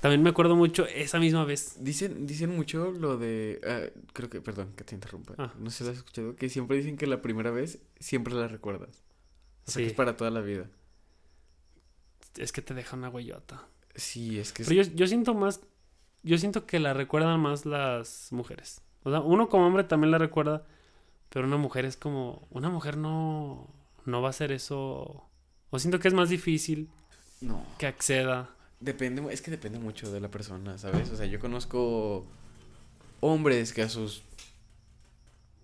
También me acuerdo mucho esa misma vez. Dicen, dicen mucho lo de, ah, creo que, perdón, que te interrumpa. Ah. No sé si lo has escuchado, que siempre dicen que la primera vez siempre la recuerdas. O sea, que es para toda la vida. Es que te deja una huellota. Sí, es que es- Pero yo, yo siento más. Yo siento que la recuerdan más las mujeres. O sea, uno como hombre también la recuerda. Pero una mujer es como. Una mujer no. No va a hacer eso. O siento que es más difícil. No. que acceda. Depende, es que depende mucho de la persona, ¿sabes? O sea, yo conozco hombres que a sus,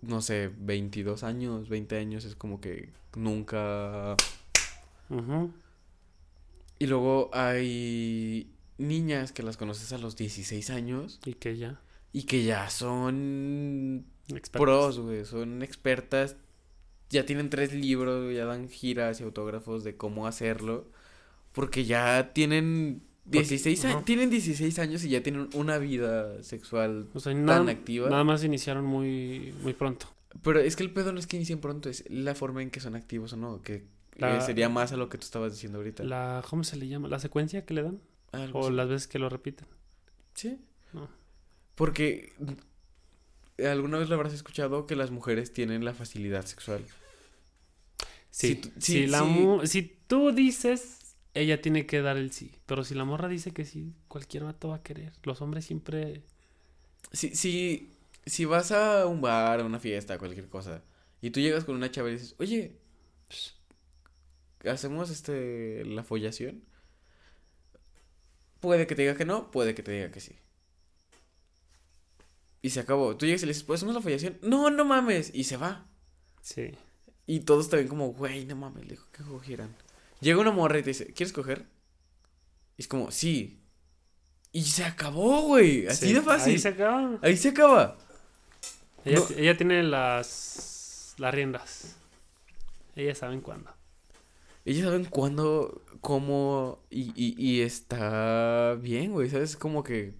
no sé, 22 años, 20 años es como que nunca... Ujú. Y luego hay niñas que las conoces a los 16 años Y que ya. y que ya son pros, güey, son expertas, ya tienen tres libros, ya dan giras y autógrafos de cómo hacerlo, porque ya tienen Porque- 16 años, ajá. tienen 16 años y ya tienen una vida sexual O sea, nada, activa. nada más iniciaron muy, muy pronto. Pero es que el pedo no es que inicien pronto, es la forma en que son activos o no, que La- eh, sería más a lo que tú estabas diciendo ahorita. La, ¿Cómo se le llama? ¿La secuencia que le dan? Algo O así. las veces que lo repiten. Sí. No. Porque alguna vez lo habrás escuchado que las mujeres tienen la facilidad sexual. Sí. Si la si tú dices, ella tiene que dar el sí. Pero si la morra dice que sí, cualquier vato va a querer. Los hombres siempre... Si, si, si vas a un bar, a una fiesta, cualquier cosa, y tú llegas con una chava y dices, oye, hacemos este la follación. Puede que te diga que no, puede que te diga que sí. Y se acabó. Tú llegas y le dices, pues hacemos la follación. No, no mames. Y se va. Sí. Y todos te ven como, güey, no mames, le dijo que cogieran. Llega una morra y te dice, ¿quieres coger? Y es como, sí. Y se acabó, güey. Así Sí, de fácil. Ahí se acaba. Ahí se acaba. Ella, No. ella tiene las, las riendas. Ellas saben cuándo. Ellos saben cuándo, cómo, y, y, y está bien, güey, ¿sabes? Como que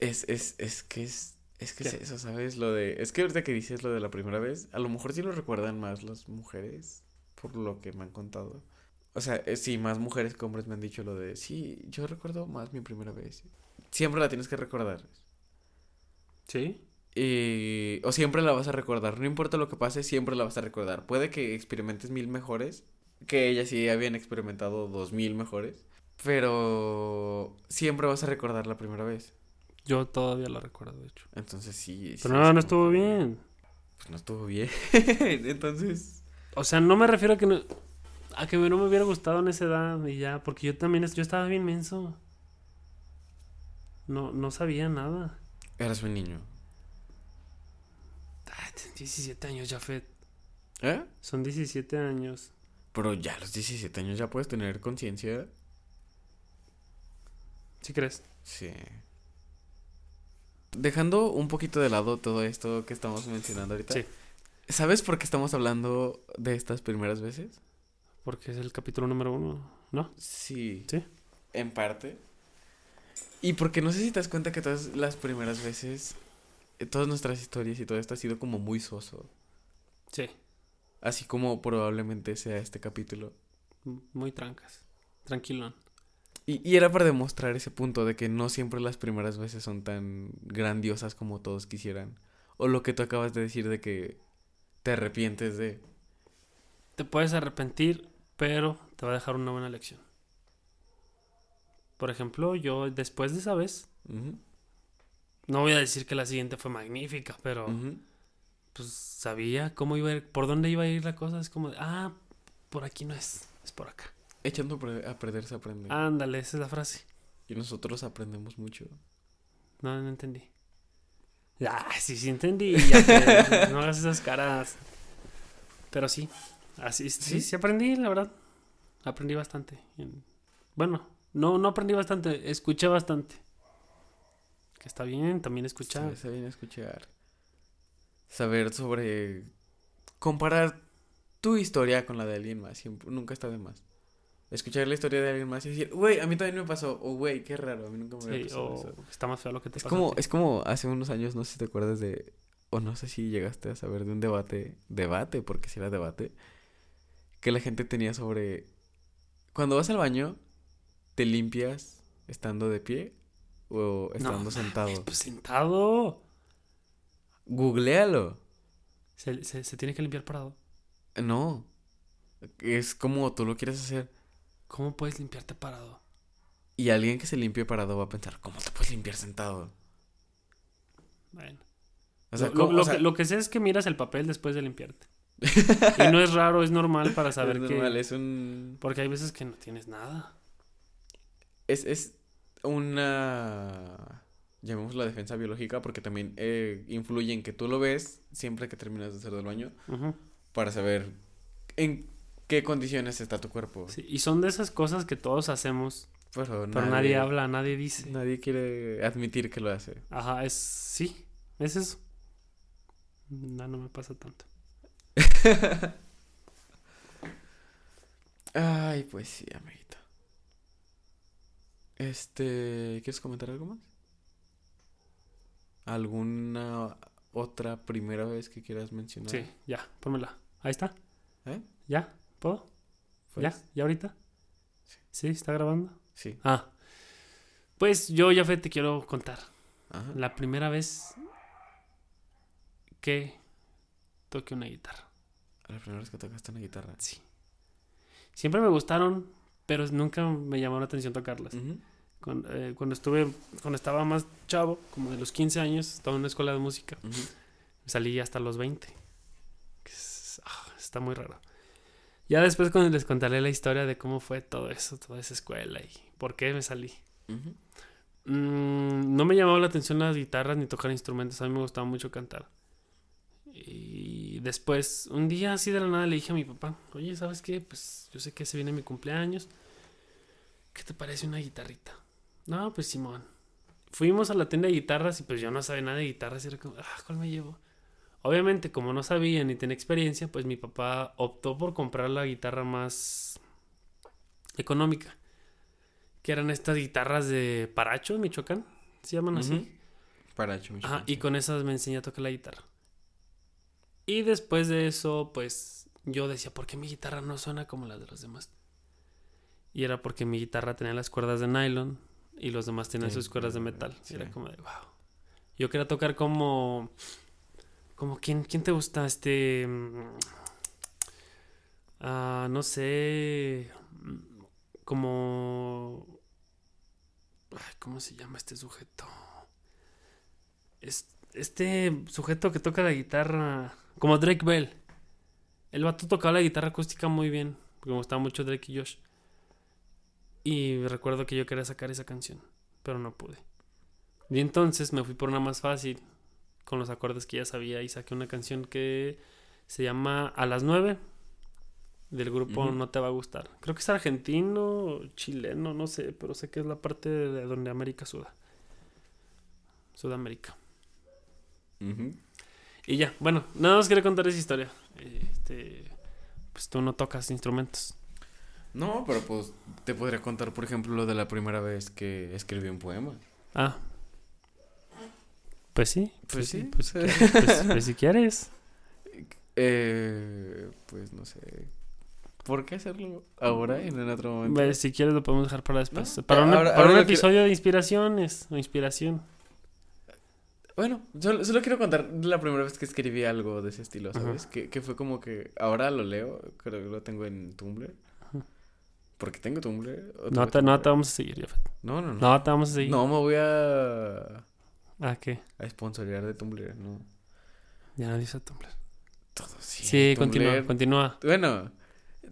es, es, es que es, es que es eso, ¿sabes? Lo de, es que ahorita que dices lo de la primera vez, a lo mejor sí lo recuerdan más las mujeres, por lo que me han contado. O sea, eh, sí, más mujeres que hombres me han dicho lo de, sí, yo recuerdo más mi primera vez. Siempre la tienes que recordar. ¿Sí? Y, o siempre la vas a recordar, no importa lo que pase, siempre la vas a recordar. Puede que experimentes mil mejores, que ellas sí habían experimentado dos mil mejores, pero siempre vas a recordar la primera vez. Yo todavía lo recuerdo, de hecho. Entonces sí. sí, Pero es no, no como estuvo bien. Pues no estuvo bien. Entonces, O sea, no me refiero a que no, a que no me hubiera gustado en esa edad y ya, porque yo también es- yo estaba bien menso. No, no sabía nada. eras un niño. Ay, 17 años ya, Fed. ¿Eh? Son 17 años. Pero ya a los 17 años ya puedes tener conciencia. ¿Sí crees? Sí. Dejando un poquito de lado todo esto que estamos mencionando ahorita. Sí. ¿Sabes por qué estamos hablando de estas primeras veces? Porque es el capítulo número uno, ¿no? Sí. Sí. En parte. Y porque no sé si te das cuenta que todas las primeras veces, eh, todas nuestras historias y todo esto ha sido como muy soso. Sí. Así como probablemente sea este capítulo. Muy trancas. Tranquilón. Y, y era para demostrar ese punto de que no siempre las primeras veces son tan grandiosas como todos quisieran. O lo que tú acabas de decir de que te arrepientes de... Te puedes arrepentir, pero te va a dejar una buena lección. Por ejemplo, yo después de esa vez, no voy a decir que la siguiente fue magnífica, pero. Pues sabía cómo iba a ir, por dónde iba a ir la cosa. Es como, de, ah, por aquí no es, es por acá. Echando a perder se aprende. Ándale, esa es la frase. Y nosotros aprendemos mucho. No, no entendí. Ah, sí, sí entendí. ya te- no hagas esas caras. Pero sí, así sí, ¿Sí? sí aprendí, la verdad. Aprendí bastante. En- Bueno, no, no aprendí bastante, escuché bastante. Que está bien, también escuchar. Sí, viene a escuchar. Saber sobre... Comparar tu historia con la de alguien más. Siempre, nunca está de más. Escuchar la historia de alguien más y decir, güey, a mí también me pasó. O, güey, qué raro, a mí nunca me había Sí, pasado o eso. está más feo lo que te Es pasó como, es como hace unos años, no sé si te acuerdas de... O no sé si llegaste a saber de un debate. Debate, porque si era debate. Que la gente tenía sobre... Cuando vas al baño, ¿te limpias estando de pie? O estando No sentado. Pues sentado. Googlealo. Se, se, se tiene que limpiar parado. No. Es como tú lo quieres hacer. ¿Cómo puedes limpiarte parado? Y alguien que se limpie parado va a pensar, ¿cómo te puedes limpiar sentado? Bueno. O sea, lo, lo- ¿cómo- lo o sea, que, lo que sé es que miras el papel después de limpiarte. y no es raro, es normal para saber es que... normal, es un... Porque hay veces que no tienes nada. es, es una, llamémosla defensa biológica, porque también eh, influye en que tú lo ves siempre que terminas de hacer del baño para saber en qué condiciones está tu cuerpo. Sí, y son de esas cosas que todos hacemos, Pero, pero nadie, habla, nadie dice. Nadie quiere admitir que lo hace. Ajá, es sí, es eso. No, no me pasa tanto. Ay, pues sí, amiguito. Este, ¿quieres comentar algo más? ¿Alguna otra primera vez que quieras mencionar? Sí, ya, pónmela. Ahí está. ¿Eh? ¿Ya? ¿Puedo? Pues, ¿Ya? ¿Ya ahorita? Sí. ¿Está grabando? Sí. Ah. Pues yo, ya te quiero contar. Ajá. La primera vez que toqué una guitarra. La primera vez que tocaste una guitarra. Sí. Siempre me gustaron, pero nunca me llamó la atención tocarlas. Cuando, eh, cuando estuve, cuando estaba más chavo, como de los 15 años, estaba en una escuela de música. Salí hasta los 20. que es- ah, está muy raro. Ya después cuando les contaré la historia de cómo fue todo eso, toda esa escuela y por qué me salí. Mm, no me llamaba la atención las guitarras ni tocar instrumentos, a mí me gustaba mucho cantar. Y después, un día así de la nada le dije a mi papá, oye, ¿sabes qué? Pues yo sé que se viene mi cumpleaños. ¿Qué te parece una guitarrita? No, pues Simón. Fuimos a la tienda de guitarras y pues yo no sabía nada de guitarras y era como, ah, ¿cuál me llevo? Obviamente, como no sabía ni tenía experiencia, pues mi papá optó por comprar la guitarra más económica. Que eran estas guitarras de Paracho, Michoacán. Se llaman así. Paracho, Ajá, Michoacán, y con esas me enseñé a tocar la guitarra. Y después de eso, pues yo decía, ¿por qué mi guitarra no suena como las de los demás? Y era porque mi guitarra tenía las cuerdas de nylon y los demás tenían Sí, sus cuerdas de metal. Era como de, wow. Yo quería tocar como... Como, ¿quién, quién te gusta? Este... mm, ah, no sé... Como... Ay, ¿Cómo se llama este sujeto? Es- este sujeto que toca la guitarra, como Drake Bell. El vato tocaba la guitarra acústica muy bien, porque me gustaba mucho Drake y Josh. Y recuerdo que yo quería sacar esa canción, pero no pude. Y entonces me fui por una más fácil, con los acordes que ya sabía, y saqué una canción que se llama A las 9, del grupo. No Te Va a Gustar. Creo que es argentino, chileno, no sé, pero sé que es la parte de donde América suda. Sudamérica. Y ya, bueno, nada más quería contar esa historia. Este, pues tú no tocas instrumentos. No, pero pues te podría contar, por ejemplo, lo de la primera vez que escribí un poema. Ah. Pues sí. Pues sí. Pues, si quieres, pues- pues si quieres. Eh, pues no sé. ¿Por qué hacerlo ahora en el otro momento? Ve, Si quieres lo podemos dejar para después. No, Para un, ahora- para ahora un quiero- episodio de inspiraciones o inspiración. Bueno, solo, solo quiero contar la primera vez que escribí algo de ese estilo. ¿sabes? Que, que fue como que ahora lo leo, creo que lo tengo en Tumblr. Porque tengo Tumblr. No te, no te vamos a seguir, Jafet. No, no, no. No te vamos a seguir. No me voy a, ¿A qué? a sponsorear de Tumblr, no. Ya no dice Tumblr. Todo sí. Sí, Tumblr. continúa, continúa. Bueno,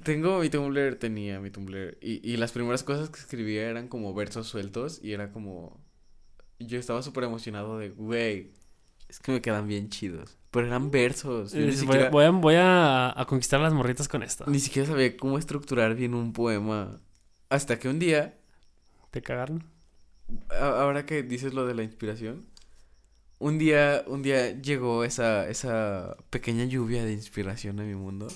tengo mi Tumblr, tenía mi Tumblr. Y, y las primeras cosas que escribía eran como versos sueltos y era como... Yo estaba súper emocionado de, güey, es que me quedan bien chidos. Pero eran versos. Yo ni, voy, siquiera, voy a, voy a, a conquistar las morritas con esto. ni siquiera sabía cómo estructurar bien un poema. Hasta que un día, ¿Te cagaron? a- ahora que dices lo de la inspiración, un día, un día llegó esa, esa pequeña lluvia de inspiración a mi mundo.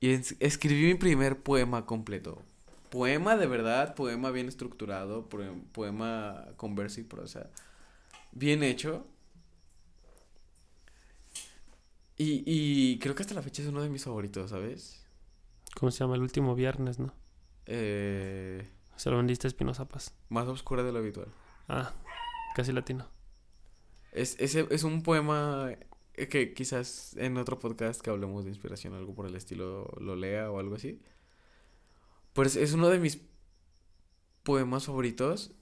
Y es- escribí mi primer poema completo. Poema de verdad, poema bien estructurado, poe- poema con verso y prosa. Bien hecho. Y, y creo que hasta la fecha es uno de mis favoritos, ¿sabes? ¿Cómo se llama? El último viernes, ¿no? Eh, Se lo vendiste a Espinosa Paz. más oscura de lo habitual. Ah, casi latino. Es, ese es un poema que quizás en otro podcast que hablemos de inspiración, algo por el estilo, lo lea o algo así. Pues es uno de mis poemas favoritos.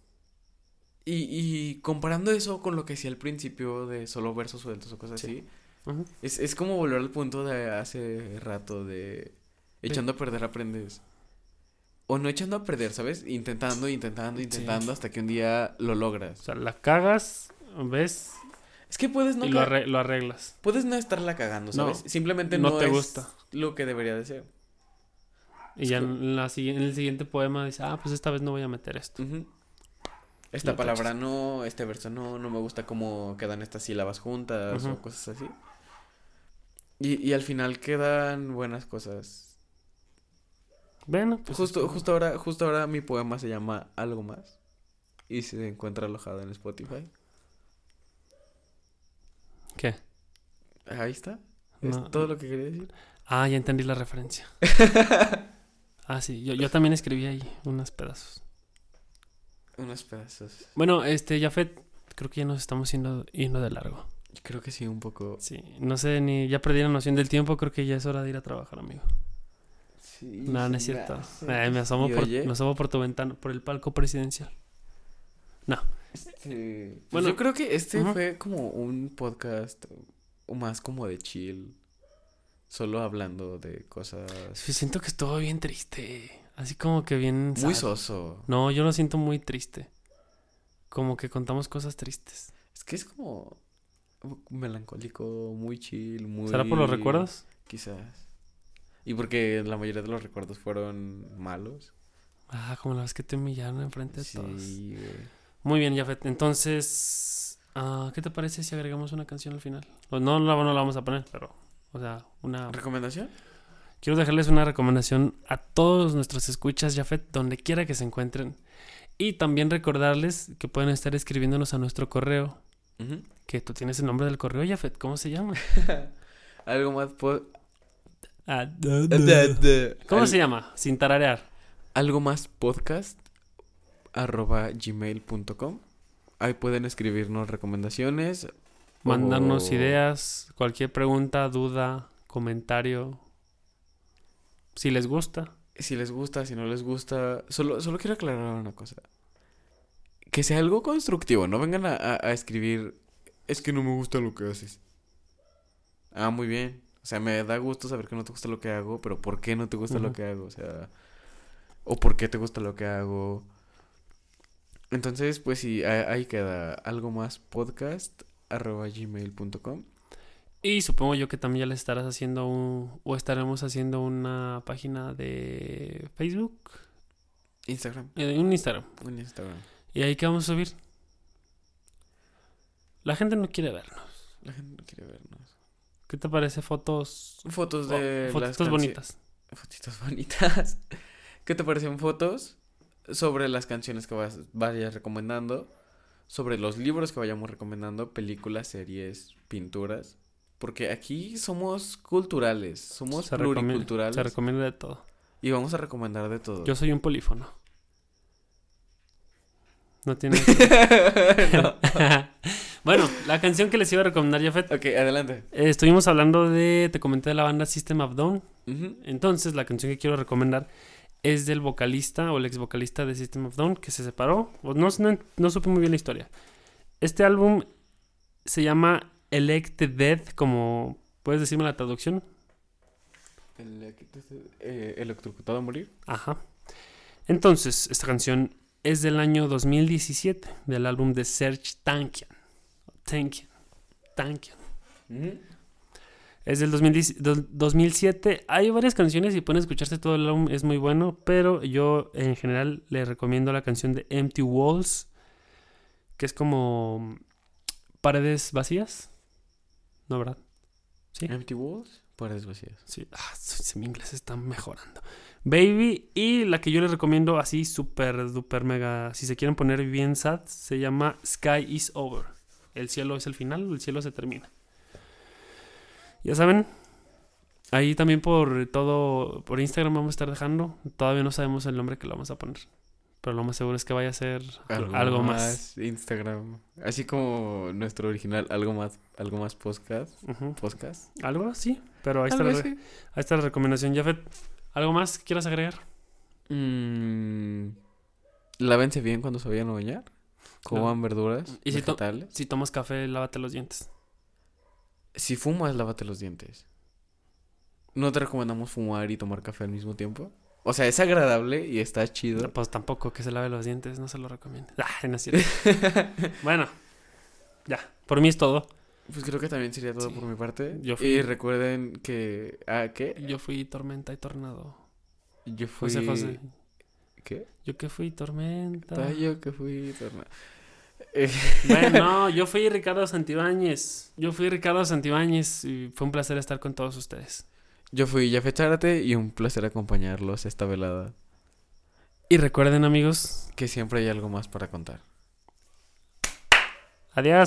Y, y comparando eso con lo que decía al principio de solo versos sueltos o cosas Sí. así, Es, es como volver al punto de hace rato de echando a perder aprendes. o no echando a perder, ¿sabes? Intentando, intentando, intentando hasta que un día lo logras. O sea, la cagas, ves, Es que puedes no y lo, ca- arre- lo arreglas. puedes no estarla cagando, No, ¿sabes? Simplemente no no, te es gusta. lo que debería de ser. Y Es ya que- en, la, en el siguiente poema dice, ah, pues esta vez no voy a meter esto. Esta palabra no, este verso no, no me gusta cómo quedan estas sílabas juntas o cosas así. Y, y al final quedan buenas cosas. Bueno, pues Justo, esto- justo ahora, justo ahora mi poema se llama Algo más. Y se encuentra alojado en Spotify. ¿Qué? Ahí está. Es No. todo lo que quería decir. Ah, ya entendí la referencia. ah, sí, yo, yo también escribí ahí unos pedazos. Unos pedazos. Bueno, este, Jafet, creo que ya nos estamos yendo, yendo de largo. Creo que sí, un poco. Sí, no sé, ni ya perdí la noción del tiempo, creo que ya es hora de ir a trabajar, amigo. Sí, No, no es cierto. hace. Eh, me, asomo por, me asomo por tu ventana, por el palco presidencial. este, pues Bueno, yo creo que este fue como un podcast más como de chill. Solo hablando de cosas Sí, siento que estuvo bien triste. Así como que bien. muy sad. soso. No, yo lo siento muy triste. Como que contamos cosas tristes. Es que es como melancólico, muy chill, muy... ¿Será por los recuerdos? Quizás. Y porque la mayoría de los recuerdos fueron malos. Ah, como la vez que te humillaron enfrente de todos. Sí, güey. Muy bien, Jafet. Entonces, ah, ¿qué te parece si agregamos una canción al final? No, no la vamos a poner, pero, o sea, una... ¿Recomendación? Quiero dejarles una recomendación a todos nuestros escuchas, Jafet, donde quiera que se encuentren. Y también recordarles que pueden estar escribiéndonos a nuestro correo. Que tú tienes el nombre del correo, Jafet. ¿Cómo se llama? Algo más... po- Ah, ¿Cómo Al- se llama? Sin tararear. Algo más podcast arroba gmail.com. Ahí pueden escribirnos recomendaciones. Mandarnos o- ideas, cualquier pregunta, duda, comentario. Si les gusta. Si les gusta, si no les gusta. Solo, solo quiero aclarar una cosa. Que sea algo constructivo. No vengan a, a- a escribir. Es que no me gusta lo que haces. Ah, muy bien. O sea, me da gusto saber que no te gusta lo que hago, pero ¿por qué no te gusta lo que hago? O sea, o por qué te gusta lo que hago. Entonces, pues sí, ahí, ahí queda algo más podcast arroba gmail.com. Y supongo yo que también ya les estarás haciendo un... O estaremos haciendo una página de Facebook. Instagram. eh, un Instagram. Un Instagram. Y ahí que vamos a subir. La gente no quiere vernos. La gente no quiere vernos. ¿Qué te parece fotos? Fotos de fo- las fotitos canci- bonitas. Fotitos bonitas. ¿Qué te parecen fotos sobre las canciones que vas, vayas recomendando? Sobre los libros que vayamos recomendando, películas, series, pinturas. Porque aquí somos culturales, somos Se recomienda, pluriculturales se recomienda de todo. y vamos a recomendar de todo. Yo soy un polífono. No tiene... No. bueno, la canción que les iba a recomendar, Jafet. Ok, adelante. eh, estuvimos hablando de... Te comenté de la banda System of Down. Ujú. Entonces, la canción que quiero recomendar es del vocalista o el ex vocalista de System of Down que se separó. No, no, no supe muy bien la historia. Este álbum se llama Elected Dead, como puedes decirme la traducción. El, eh, electrocutado a morir. Ajá. Entonces, esta canción es del año 2017, del álbum de Serge Tankian. Tankian. Tankian. Es del 2010 do- 2007. Hay varias canciones y pueden escucharse todo el álbum, es muy bueno. Pero yo en general le recomiendo la canción de Empty Walls, que es como paredes vacías. ¿No, verdad? Sí. Empty Walls, paredes vacías. Sí. Ah, mi inglés está mejorando. Baby. Y la que yo les recomiendo así, súper, duper, mega. Si se quieren poner bien sad, se llama Sky is Over. El cielo es el final, el cielo se termina. Ya saben. Ahí también por todo, por Instagram vamos a estar dejando. Todavía no sabemos el nombre que le vamos a poner. Pero lo más seguro es que vaya a ser algo, más. Instagram. Así como nuestro original, algo más, algo más podcast. Podcast. Algo así. Pero ahí está, la, ahí está la recomendación. Jafet, ¿algo más que quieras agregar? Mm, lávense bien cuando se vayan a bañar. Coman verduras, Y si to-. Si tomas café, lávate los dientes. Si fumas, lávate los dientes. No te recomendamos fumar y tomar café al mismo tiempo. O sea, es agradable y está chido. Pues tampoco que se lave los dientes, no se lo recomiendo. Ah, no es cierto. bueno, ya. Por mí es todo. Pues creo que también sería todo Sí. por mi parte. Yo fui- Y recuerden que... ¿Ah, qué? Yo fui tormenta y tornado. Yo fui... José José. ¿Qué? Yo que fui tormenta. Ah, Yo que fui... torna- Eh, Bueno, no, yo fui Ricardo Santibáñez. Yo fui Ricardo Santibáñez y fue un placer estar con todos ustedes. Yo fui Jafet Chárate y un placer acompañarlos esta velada. Y recuerden, amigos, Que siempre hay algo más para contar. adiós.